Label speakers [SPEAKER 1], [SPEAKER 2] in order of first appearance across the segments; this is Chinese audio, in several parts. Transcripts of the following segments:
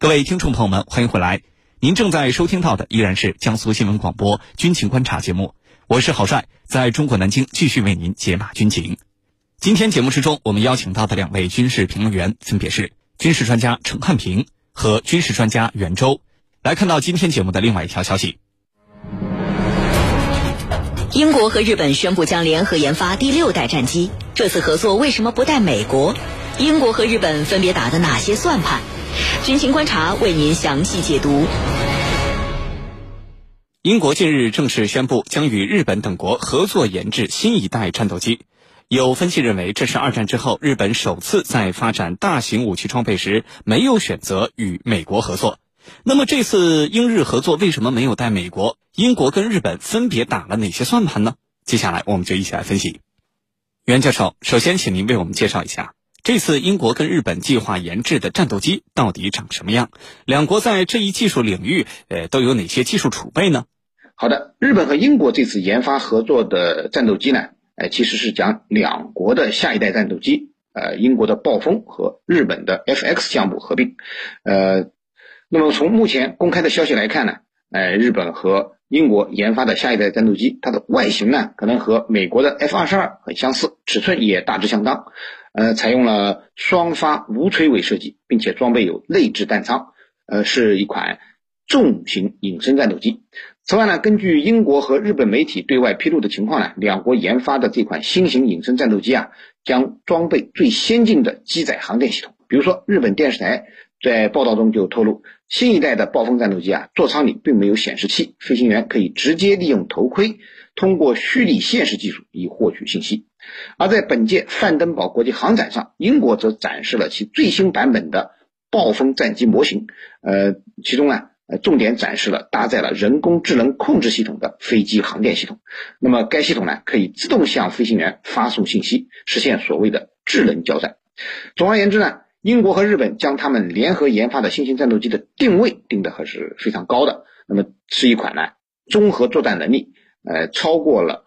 [SPEAKER 1] 各位听众朋友们，欢迎回来。您正在收听到的依然是江苏新闻广播军情观察节目，我是郝帅，在中国南京继续为您解码军情。今天节目之中，我们邀请到的两位军事评论员分别是军事专家陈汉平和军事专家袁周。来看到今天节目的另外一条消息：
[SPEAKER 2] 英国和日本宣布将联合研发第六代战机，这次合作为什么不带美国？英国和日本分别打的哪些算盘？军情观察为您详细解读。
[SPEAKER 1] 英国近日正式宣布将与日本等国合作研制新一代战斗机。有分析认为，这是二战之后日本首次在发展大型武器装备时没有选择与美国合作。那么这次英日合作为什么没有带美国？英国跟日本分别打了哪些算盘呢？接下来我们就一起来分析。袁教授，首先请您为我们介绍一下。这次英国跟日本计划研制的战斗机到底长什么样？两国在这一技术领域，呃，都有哪些技术储备呢？
[SPEAKER 3] 好的，日本和英国这次研发合作的战斗机呢，呃，其实是将两国的下一代战斗机，呃，英国的暴风和日本的 FX 项目合并。呃，那么从目前公开的消息来看呢，呃，日本和英国研发的下一代战斗机，它的外形呢，可能和美国的 F 二十二很相似，尺寸也大致相当。呃，采用了双发无垂尾设计，并且装备有内置弹仓，呃，是一款重型隐身战斗机。此外呢，根据英国和日本媒体对外披露的情况呢，两国研发的这款新型隐身战斗机啊，将装备最先进的机载航电系统。比如说，日本电视台在报道中就透露，新一代的暴风战斗机啊，座舱里并没有显示器，飞行员可以直接利用头盔，通过虚拟现实技术以获取信息。而在本届范登堡国际航展上，英国则展示了其最新版本的暴风战机模型。呃，其中呢，呃，重点展示了搭载了人工智能控制系统的飞机航电系统。那么该系统呢，可以自动向飞行员发送信息，实现所谓的智能交战。总而言之呢，英国和日本将他们联合研发的新型战斗机的定位定的还是非常高的。那么是一款呢，综合作战能力，呃，超过了。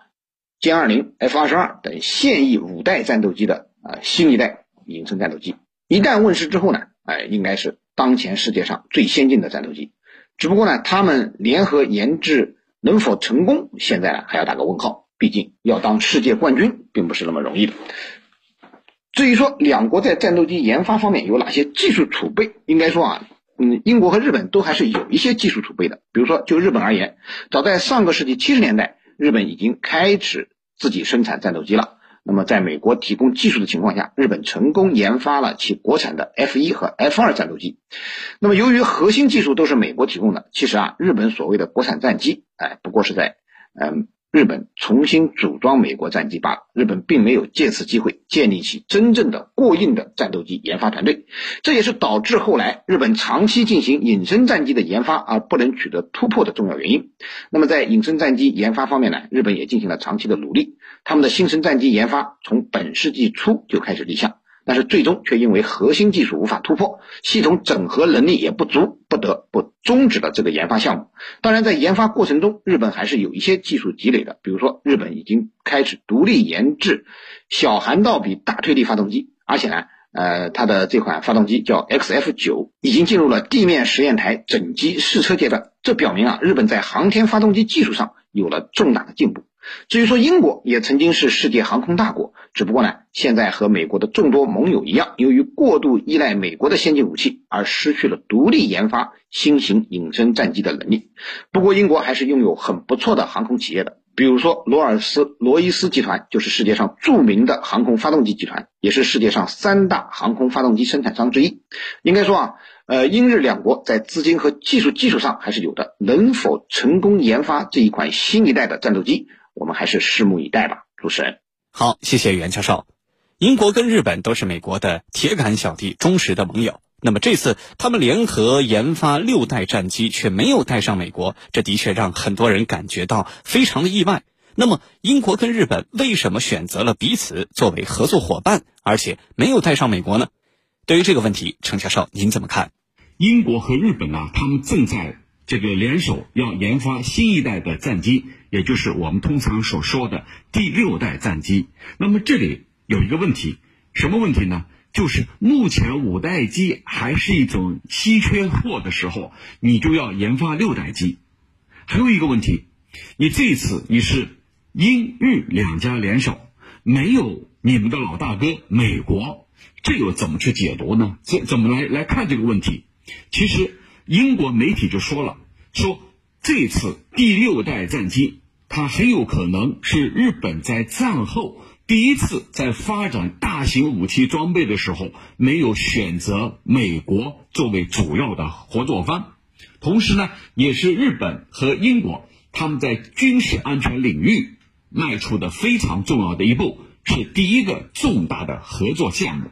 [SPEAKER 3] 歼二零、F 二十二等现役五代战斗机的啊新一代隐身战斗机，一旦问世之后呢，哎，应该是当前世界上最先进的战斗机。只不过呢，他们联合研制能否成功，现在呢还要打个问号。毕竟要当世界冠军，并不是那么容易的。至于说两国在战斗机研发方面有哪些技术储备，应该说啊，嗯，英国和日本都还是有一些技术储备的。比如说，就日本而言，早在上个世纪七十年代。日本已经开始自己生产战斗机了。那么，在美国提供技术的情况下，日本成功研发了其国产的 F 一和 F 二战斗机。那么，由于核心技术都是美国提供的，其实啊，日本所谓的国产战机，哎，不过是在嗯。日本重新组装美国战机罢了。日本并没有借此机会建立起真正的过硬的战斗机研发团队，这也是导致后来日本长期进行隐身战机的研发而不能取得突破的重要原因。那么在隐身战机研发方面呢，日本也进行了长期的努力，他们的新生战机研发从本世纪初就开始立项。但是最终却因为核心技术无法突破，系统整合能力也不足，不得不终止了这个研发项目。当然，在研发过程中，日本还是有一些技术积累的。比如说，日本已经开始独立研制小涵道比大推力发动机，而且呢，呃，它的这款发动机叫 XF 九，已经进入了地面实验台整机试车阶段。这表明啊，日本在航天发动机技术上有了重大的进步。至于说英国也曾经是世界航空大国，只不过呢，现在和美国的众多盟友一样，由于过度依赖美国的先进武器，而失去了独立研发新型隐身战机的能力。不过，英国还是拥有很不错的航空企业的，比如说罗尔斯罗伊斯集团，就是世界上著名的航空发动机集团，也是世界上三大航空发动机生产商之一。应该说啊，呃，英日两国在资金和技术基础上还是有的，能否成功研发这一款新一代的战斗机？我们还是拭目以待吧，主持人。
[SPEAKER 1] 好，谢谢袁教授。英国跟日本都是美国的铁杆小弟、忠实的盟友。那么这次他们联合研发六代战机，却没有带上美国，这的确让很多人感觉到非常的意外。那么英国跟日本为什么选择了彼此作为合作伙伴，而且没有带上美国呢？对于这个问题，程教授您怎么看？
[SPEAKER 4] 英国和日本呢，他们正在这个联手要研发新一代的战机。也就是我们通常所说的第六代战机。那么这里有一个问题，什么问题呢？就是目前五代机还是一种稀缺货的时候，你就要研发六代机。还有一个问题，你这次你是英日两家联手，没有你们的老大哥美国，这又怎么去解读呢？这怎么来来看这个问题？其实英国媒体就说了，说这次第六代战机，它很有可能是日本在战后。第一次在发展大型武器装备的时候，没有选择美国作为主要的合作方，同时呢，也是日本和英国他们在军事安全领域迈出的非常重要的一步，是第一个重大的合作项目。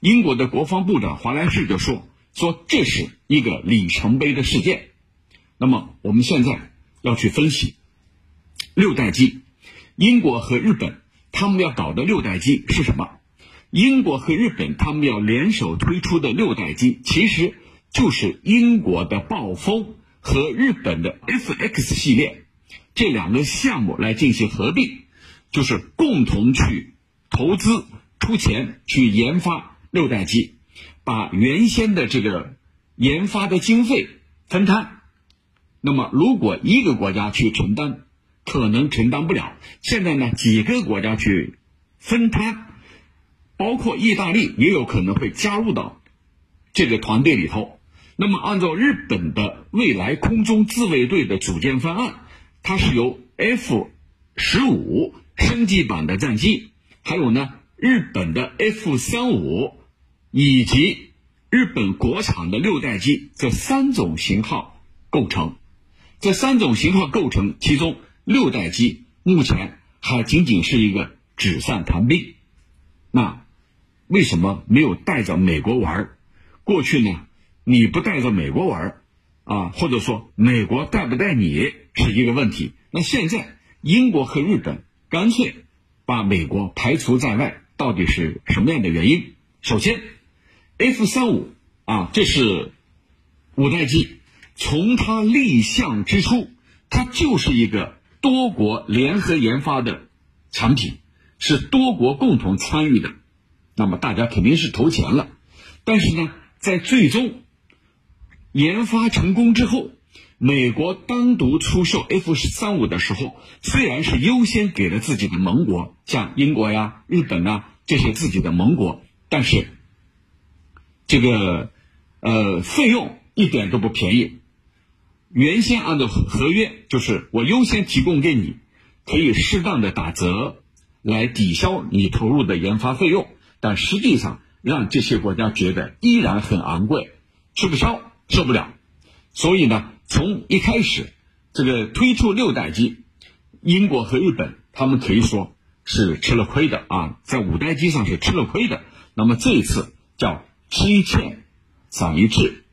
[SPEAKER 4] 英国的国防部长华莱士就说：“说这是一个里程碑的事件。”那么我们现在要去分析六代机，英国和日本。他们要搞的六代机是什么？英国和日本他们要联手推出的六代机，其实就是英国的暴风和日本的 FX 系列这两个项目来进行合并，就是共同去投资出钱去研发六代机，把原先的这个研发的经费分摊。那么，如果一个国家去承担。可能承担不了。现在呢，几个国家去分摊，包括意大利也有可能会加入到这个团队里头。那么，按照日本的未来空中自卫队的组建方案，它是由 F 十五升级版的战机，还有呢日本的 F 三五以及日本国产的六代机这三种型号构成。这三种型号构成其中。六代机目前还仅仅是一个纸上谈兵，那为什么没有带着美国玩？过去呢，你不带着美国玩，啊，或者说美国带不带你是一个问题。那现在英国和日本干脆把美国排除在外，到底是什么样的原因？首先，F 三五啊，这是五代机，从它立项之初，它就是一个。多国联合研发的产品是多国共同参与的，那么大家肯定是投钱了。但是呢，在最终研发成功之后，美国单独出售 F 三五的时候，虽然是优先给了自己的盟国，像英国呀、日本啊这些自己的盟国，但是这个呃费用一点都不便宜。原先按照合约，就是我优先提供给你，可以适当的打折来抵消你投入的研发费用，但实际上让这些国家觉得依然很昂贵，吃不消，受不了。所以呢，从一开始这个推出六代机，英国和日本他们可以说是吃了亏的啊，在五代机上是吃了亏的。那么这一次叫吃一堑长一智，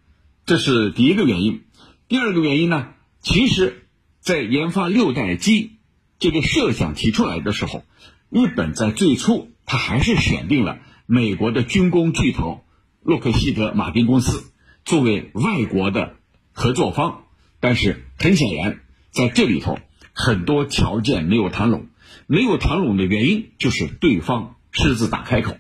[SPEAKER 4] 这是第一个原因。第二个原因呢，其实，在研发六代机这个设想提出来的时候，日本在最初他还是选定了美国的军工巨头洛克希德马丁公司作为外国的合作方，但是很显然在这里头很多条件没有谈拢，没有谈拢的原因就是对方狮子大开口，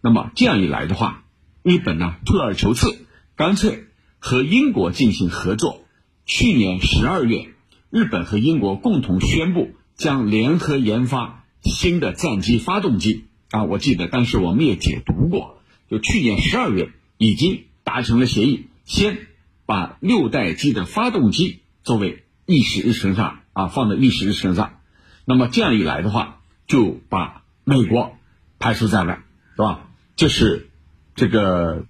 [SPEAKER 4] 那么这样一来的话，日本呢退而求次，干脆。和英国进行合作。去年十二月，日本和英国共同宣布将联合研发新的战机发动机。啊，我记得当时我们也解读过，就去年十二月已经达成了协议，先把六代机的发动机作为议事日程上啊放在议事日程上。那么这样一来的话，就把美国排除在外，是吧？这是这个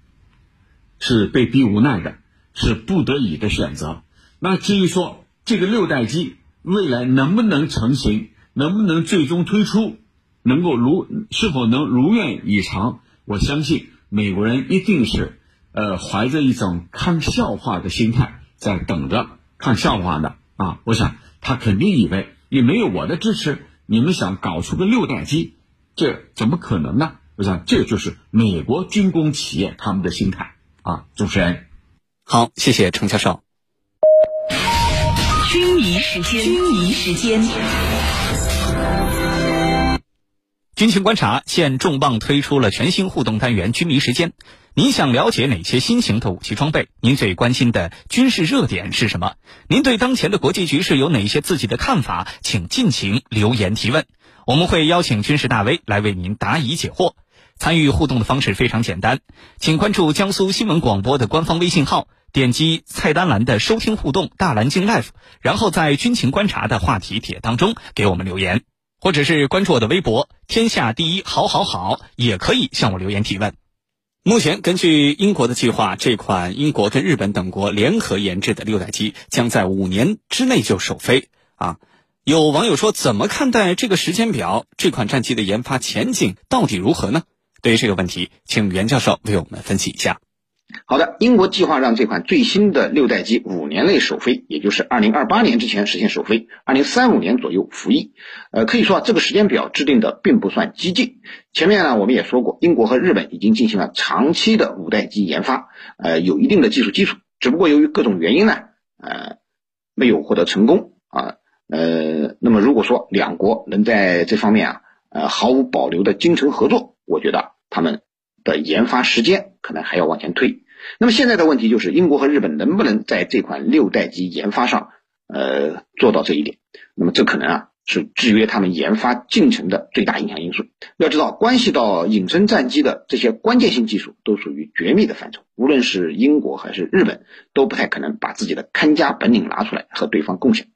[SPEAKER 4] 是被逼无奈的。是不得已的选择。那至于说这个六代机未来能不能成型，能不能最终推出，能够如是否能如愿以偿，我相信美国人一定是呃怀着一种看笑话的心态在等着看笑话的啊。我想他肯定以为你没有我的支持，你们想搞出个六代机，这怎么可能呢？我想这就是美国军工企业他们的心态啊。主持人。
[SPEAKER 1] 好，谢谢程教授。
[SPEAKER 2] 军迷时间，军迷时间。
[SPEAKER 1] 军情观察现重磅推出了全新互动单元“军迷时间”。您想了解哪些新型的武器装备？您最关心的军事热点是什么？您对当前的国际局势有哪些自己的看法？请尽情留言提问，我们会邀请军事大 V 来为您答疑解惑。参与互动的方式非常简单，请关注江苏新闻广播的官方微信号，点击菜单栏的收听互动大蓝鲸 Live，然后在军情观察的话题帖当中给我们留言。或者是关注我的微博“天下第一好好好”，也可以向我留言提问。目前，根据英国的计划，这款英国跟日本等国联合研制的六代机将在五年之内就首飞。啊，有网友说，怎么看待这个时间表？这款战机的研发前景到底如何呢？对于这个问题，请袁教授为我们分析一下。
[SPEAKER 3] 好的，英国计划让这款最新的六代机五年内首飞，也就是二零二八年之前实现首飞，二零三五年左右服役。呃，可以说啊，这个时间表制定的并不算激进。前面呢，我们也说过，英国和日本已经进行了长期的五代机研发，呃，有一定的技术基础。只不过由于各种原因呢，呃，没有获得成功啊。呃那么如果说两国能在这方面啊，呃，毫无保留的精诚合作，我觉得他们。的研发时间可能还要往前推，那么现在的问题就是英国和日本能不能在这款六代机研发上，呃，做到这一点？那么这可能啊是制约他们研发进程的最大影响因素。要知道，关系到隐身战机的这些关键性技术都属于绝密的范畴，无论是英国还是日本都不太可能把自己的看家本领拿出来和对方共享。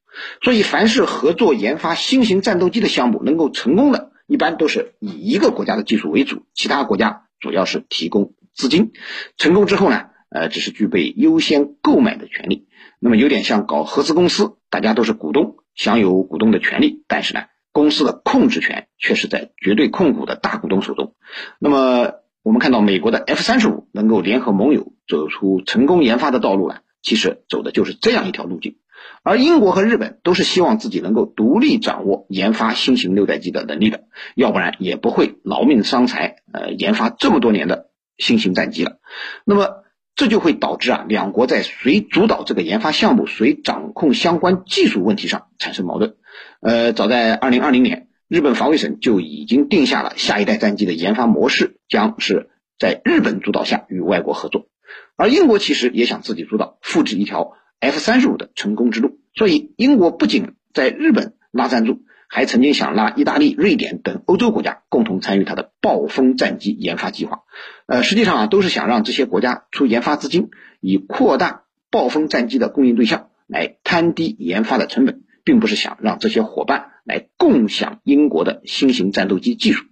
[SPEAKER 3] 所以，凡是合作研发新型战斗机的项目能够成功的，一般都是以一个国家的技术为主，其他国家。主要是提供资金，成功之后呢，呃，只是具备优先购买的权利。那么有点像搞合资公司，大家都是股东，享有股东的权利，但是呢，公司的控制权却是在绝对控股的大股东手中。那么我们看到美国的 F 三十五能够联合盟友走出成功研发的道路呢，其实走的就是这样一条路径。而英国和日本都是希望自己能够独立掌握研发新型六代机的能力的，要不然也不会劳命伤财，呃，研发这么多年的新型战机了。那么这就会导致啊，两国在谁主导这个研发项目、谁掌控相关技术问题上产生矛盾。呃，早在二零二零年，日本防卫省就已经定下了下一代战机的研发模式，将是在日本主导下与外国合作。而英国其实也想自己主导，复制一条。F 三十五的成功之路，所以英国不仅在日本拉赞助，还曾经想拉意大利、瑞典等欧洲国家共同参与它的暴风战机研发计划。呃，实际上啊，都是想让这些国家出研发资金，以扩大暴风战机的供应对象，来摊低研发的成本，并不是想让这些伙伴来共享英国的新型战斗机技术。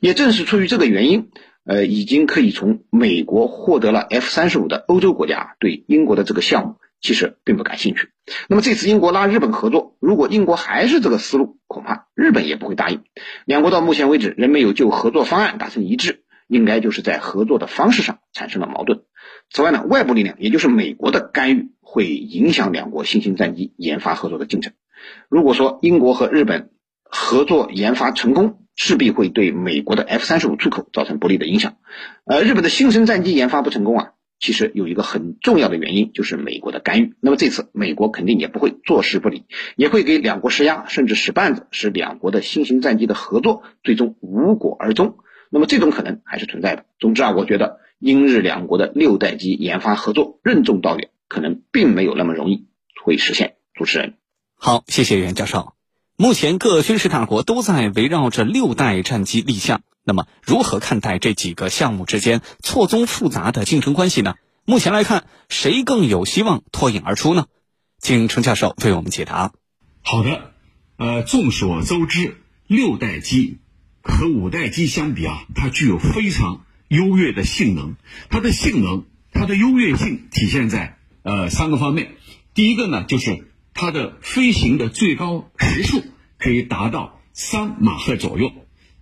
[SPEAKER 3] 也正是出于这个原因，呃，已经可以从美国获得了 F 三十五的欧洲国家对英国的这个项目。其实并不感兴趣。那么这次英国拉日本合作，如果英国还是这个思路，恐怕日本也不会答应。两国到目前为止仍没有就合作方案达成一致，应该就是在合作的方式上产生了矛盾。此外呢，外部力量，也就是美国的干预，会影响两国新型战机研发合作的进程。如果说英国和日本合作研发成功，势必会对美国的 F 三十五出口造成不利的影响。呃，日本的新型战机研发不成功啊。其实有一个很重要的原因，就是美国的干预。那么这次美国肯定也不会坐视不理，也会给两国施压，甚至使绊子，使两国的新型战机的合作最终无果而终。那么这种可能还是存在的。总之啊，我觉得英日两国的六代机研发合作任重道远，可能并没有那么容易会实现。主持人，
[SPEAKER 1] 好，谢谢袁教授。目前各军事大国都在围绕着六代战机立项。那么，如何看待这几个项目之间错综复杂的竞争关系呢？目前来看，谁更有希望脱颖而出呢？请程教授为我们解答。
[SPEAKER 4] 好的，呃，众所周知，六代机和五代机相比啊，它具有非常优越的性能。它的性能，它的优越性体现在呃三个方面。第一个呢，就是它的飞行的最高时速可以达到三马赫左右。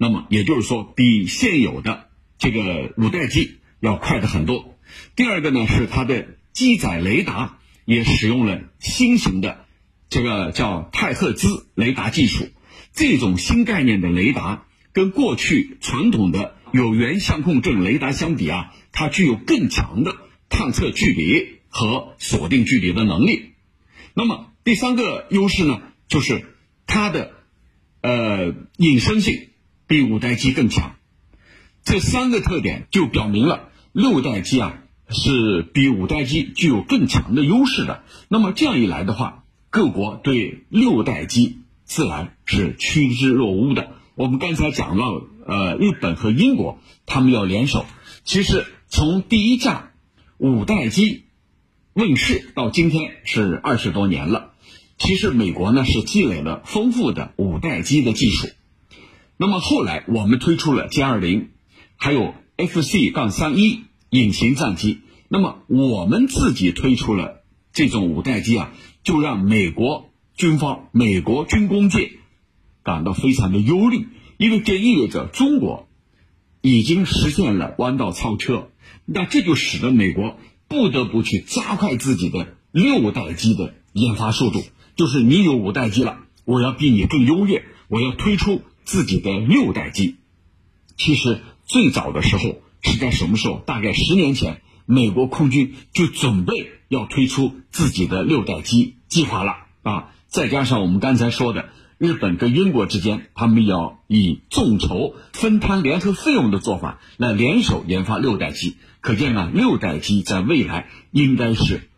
[SPEAKER 4] 那么也就是说，比现有的这个五代机要快的很多。第二个呢，是它的机载雷达也使用了新型的这个叫泰赫兹雷达技术。这种新概念的雷达跟过去传统的有源相控阵雷达相比啊，它具有更强的探测距离和锁定距离的能力。那么第三个优势呢，就是它的呃隐身性。比五代机更强。这三个特点就表明了六代机啊是比五代机具有更强的优势的。那么这样一来的话，各国对六代机自然是趋之若鹜的。我们刚才讲到，呃，日本和英国他们要联手。其实从第一架五代机问世到今天是二十多年了。其实美国呢是积累了丰富的五代机的技术。那么后来我们推出了歼二零。还有 FC- 杠三一隐形战机，那么我们自己推出了这种五代机啊，就让美国军方、美国军工界感到非常的忧虑，因为这意味着中国已经实现了弯道超车，那这就使得美国不得不去加快自己的六代机的研发速度，就是你有五代机了，我要比你更优越，我要推出自己的六代机。其实。最早的时候是在什么时候？大概十年前，美国空军就准备要推出自己的六代机计划了啊！再加上我们刚才说的，日本跟英国之间，他们要以众筹分摊联合费用的做法来联手研发六代机。可见呢，六代机在未来应该是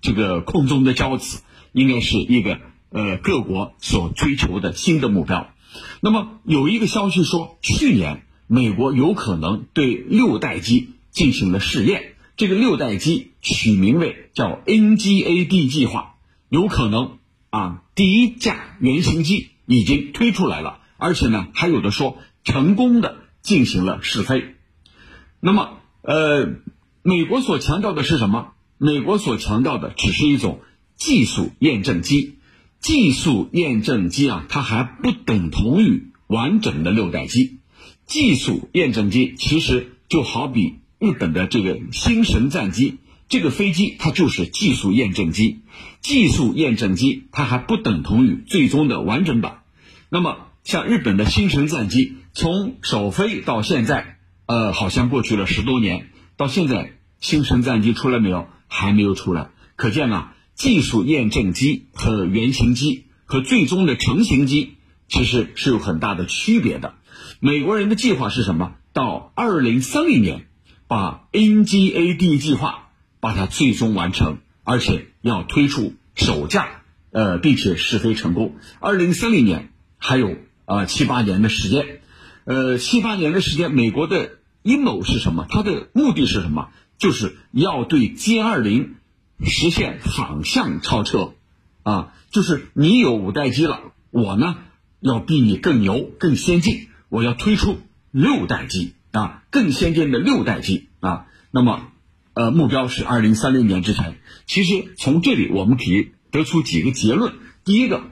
[SPEAKER 4] 这个空中的骄子，应该是一个呃各国所追求的新的目标。那么有一个消息说，去年。美国有可能对六代机进行了试验，这个六代机取名为叫 NGAD 计划，有可能啊，第一架原型机已经推出来了，而且呢，还有的说成功的进行了试飞。那么，呃，美国所强调的是什么？美国所强调的只是一种技术验证机，技术验证机啊，它还不等同于完整的六代机。技术验证机其实就好比日本的这个星神战机，这个飞机它就是技术验证机。技术验证机它还不等同于最终的完整版。那么像日本的星神战机，从首飞到现在，呃，好像过去了十多年，到现在星神战机出来没有？还没有出来。可见啊，技术验证机和原型机和最终的成型机其实是有很大的区别的。美国人的计划是什么？到二零三零年，把 NGAD 计划把它最终完成，而且要推出首架，呃，并且试飞成功。二零三零年还有啊七八年的时间，呃，七八年的时间，美国的阴谋是什么？它的目的是什么？就是要对歼二零实现反向超车，啊，就是你有五代机了，我呢要比你更牛、更先进。我要推出六代机啊，更先进的六代机啊。那么，呃，目标是二零三零年之前。其实从这里我们可以得出几个结论。第一个，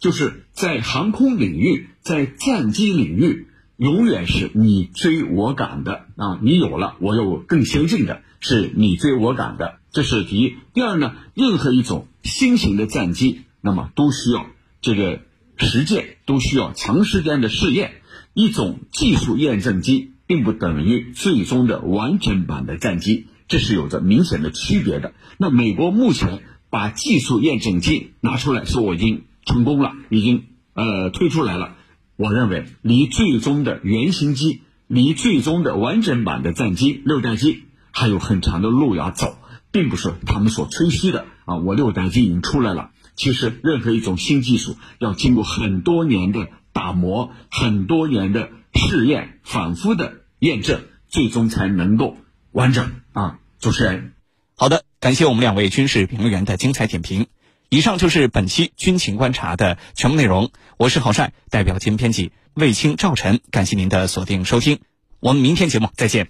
[SPEAKER 4] 就是在航空领域，在战机领域，永远是你追我赶的啊。你有了，我有更先进的，是你追我赶的，这是第一。第二呢，任何一种新型的战机，那么都需要这个实践，都需要长时间的试验。一种技术验证机并不等于最终的完整版的战机，这是有着明显的区别的。那美国目前把技术验证机拿出来说我已经成功了，已经呃推出来了，我认为离最终的原型机，离最终的完整版的战机六代机还有很长的路要走，并不是他们所吹嘘的啊。我六代机已经出来了，其实任何一种新技术要经过很多年的。打磨很多年的试验，反复的验证，最终才能够完整啊！主持人，
[SPEAKER 1] 好的，感谢我们两位军事评论员的精彩点评。以上就是本期军情观察的全部内容。我是郝帅，代表节目编辑卫青、赵晨，感谢您的锁定收听。我们明天节目再见。